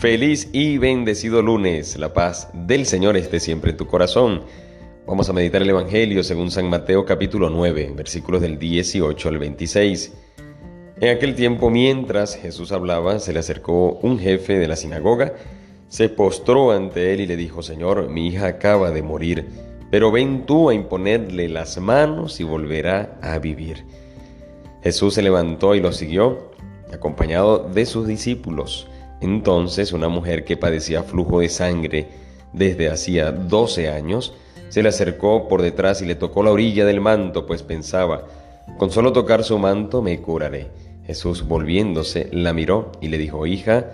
Feliz y bendecido lunes. La paz del Señor esté siempre en tu corazón. Vamos a meditar el Evangelio según San Mateo capítulo 9, versículos del 18 al 26. En aquel tiempo, mientras Jesús hablaba, se le acercó un jefe de la sinagoga, se postró ante él y le dijo, Señor, mi hija acaba de morir, pero ven tú a imponerle las manos y volverá a vivir. Jesús se levantó y lo siguió, acompañado de sus discípulos. Entonces una mujer que padecía flujo de sangre desde hacía doce años, se le acercó por detrás y le tocó la orilla del manto, pues pensaba, con solo tocar su manto me curaré. Jesús volviéndose la miró y le dijo, hija,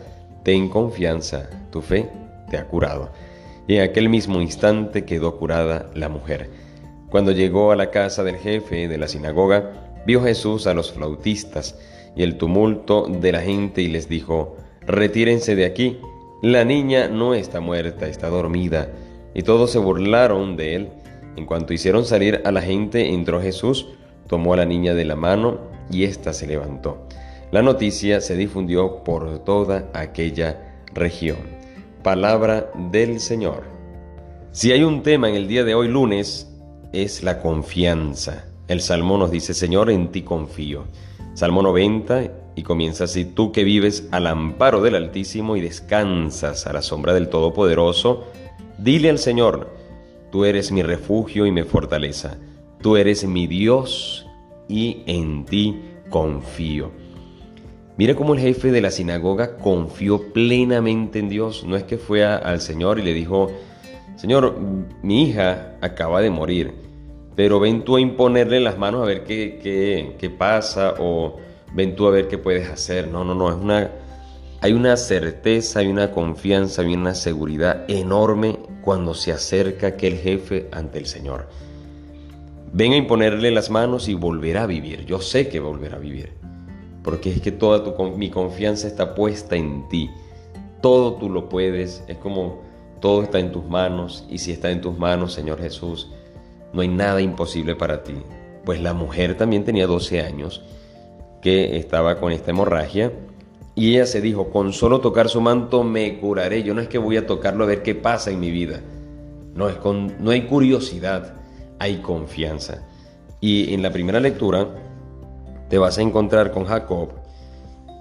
ten confianza, tu fe te ha curado. Y en aquel mismo instante quedó curada la mujer. Cuando llegó a la casa del jefe de la sinagoga, vio Jesús a los flautistas y el tumulto de la gente y les dijo, retírense de aquí, la niña no está muerta, está dormida. Y todos se burlaron de él. En cuanto hicieron salir a la gente, entró Jesús, tomó a la niña de la mano y ésta se levantó. La noticia se difundió por toda aquella región. Palabra del Señor. Si hay un tema en el día de hoy lunes, es la confianza. El Salmo nos dice, Señor, en ti confío. Salmo 90 y comienza así, tú que vives al amparo del Altísimo y descansas a la sombra del Todopoderoso, dile al Señor, tú eres mi refugio y mi fortaleza, tú eres mi Dios y en ti confío. Mira cómo el jefe de la sinagoga confió plenamente en Dios. No es que fue al Señor y le dijo, Señor, mi hija acaba de morir, pero ven tú a imponerle las manos a ver qué, qué, qué pasa o ven tú a ver qué puedes hacer. No, no, no, es una, hay una certeza, hay una confianza, hay una seguridad enorme cuando se acerca aquel jefe ante el Señor. Ven a imponerle las manos y volverá a vivir. Yo sé que volverá a vivir. Porque es que toda tu, mi confianza está puesta en ti. Todo tú lo puedes. Es como todo está en tus manos. Y si está en tus manos, Señor Jesús, no hay nada imposible para ti. Pues la mujer también tenía 12 años que estaba con esta hemorragia y ella se dijo, con solo tocar su manto me curaré. Yo no es que voy a tocarlo a ver qué pasa en mi vida. No, es con, no hay curiosidad, hay confianza. Y en la primera lectura te vas a encontrar con Jacob,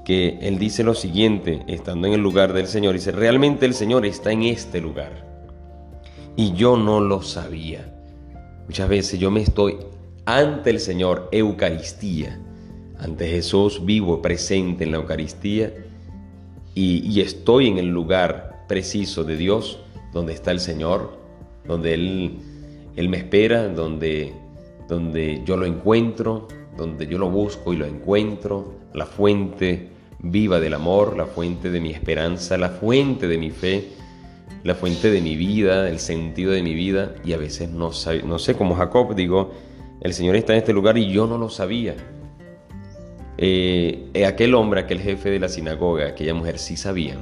que él dice lo siguiente, estando en el lugar del Señor, dice, realmente el Señor está en este lugar. Y yo no lo sabía. Muchas veces yo me estoy ante el Señor, Eucaristía ante Jesús vivo, presente en la Eucaristía y, estoy en el lugar preciso de Dios, donde está el Señor, donde Él, Él me espera, donde, donde yo lo encuentro, donde yo lo busco y lo encuentro, la fuente viva del amor, la fuente de mi esperanza, la fuente de mi fe, la fuente de mi vida, el sentido de mi vida. Y a veces no, no sé, como Jacob digo, el Señor está en este lugar y yo no lo sabía. Eh, eh, aquel hombre, aquel jefe de la sinagoga, aquella mujer sí sabían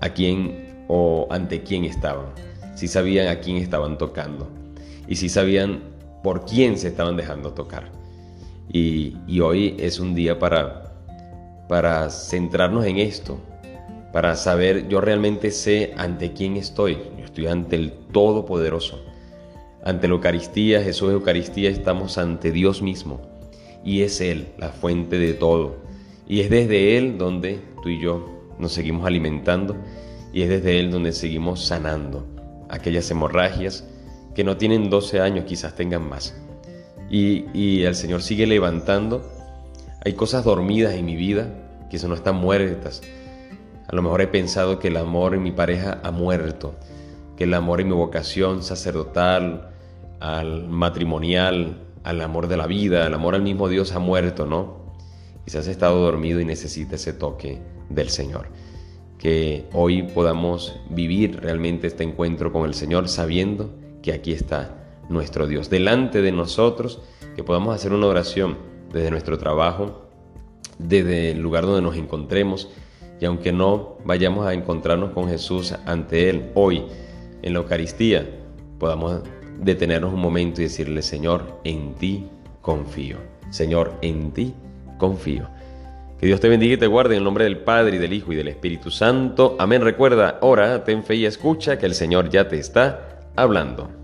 a quién o ante quién estaban, sí sabían a quién estaban tocando y sí sabían por quién se estaban dejando tocar. Y, y hoy es un día para, para centrarnos en esto, para saber, yo realmente sé ante quién estoy, yo estoy ante el Todopoderoso. Ante la Eucaristía, Jesús Eucaristía, estamos ante Dios mismo y es Él la fuente de todo. Y es desde Él donde tú y yo nos seguimos alimentando y es desde Él donde seguimos sanando aquellas hemorragias que no tienen 12 años, quizás tengan más. Y, y el Señor sigue levantando. Hay cosas dormidas en mi vida que no están muertas. A lo mejor he pensado que el amor en mi pareja ha muerto, que el amor en mi vocación sacerdotal, al matrimonial, al amor de la vida, al amor al mismo Dios ha muerto, ¿no? Quizás has estado dormido y necesita ese toque del Señor. Que hoy podamos vivir realmente este encuentro con el Señor sabiendo que aquí está nuestro Dios delante de nosotros, que podamos hacer una oración desde nuestro trabajo, desde el lugar donde nos encontremos, y aunque no vayamos a encontrarnos con Jesús ante Él hoy en la Eucaristía, podamos detenernos un momento y decirle, Señor, en ti confío. Señor, en ti confío. Que Dios te bendiga y te guarde en el nombre del Padre y del Hijo y del Espíritu Santo. Amén. Recuerda, ora, ten fe y escucha que el Señor ya te está hablando.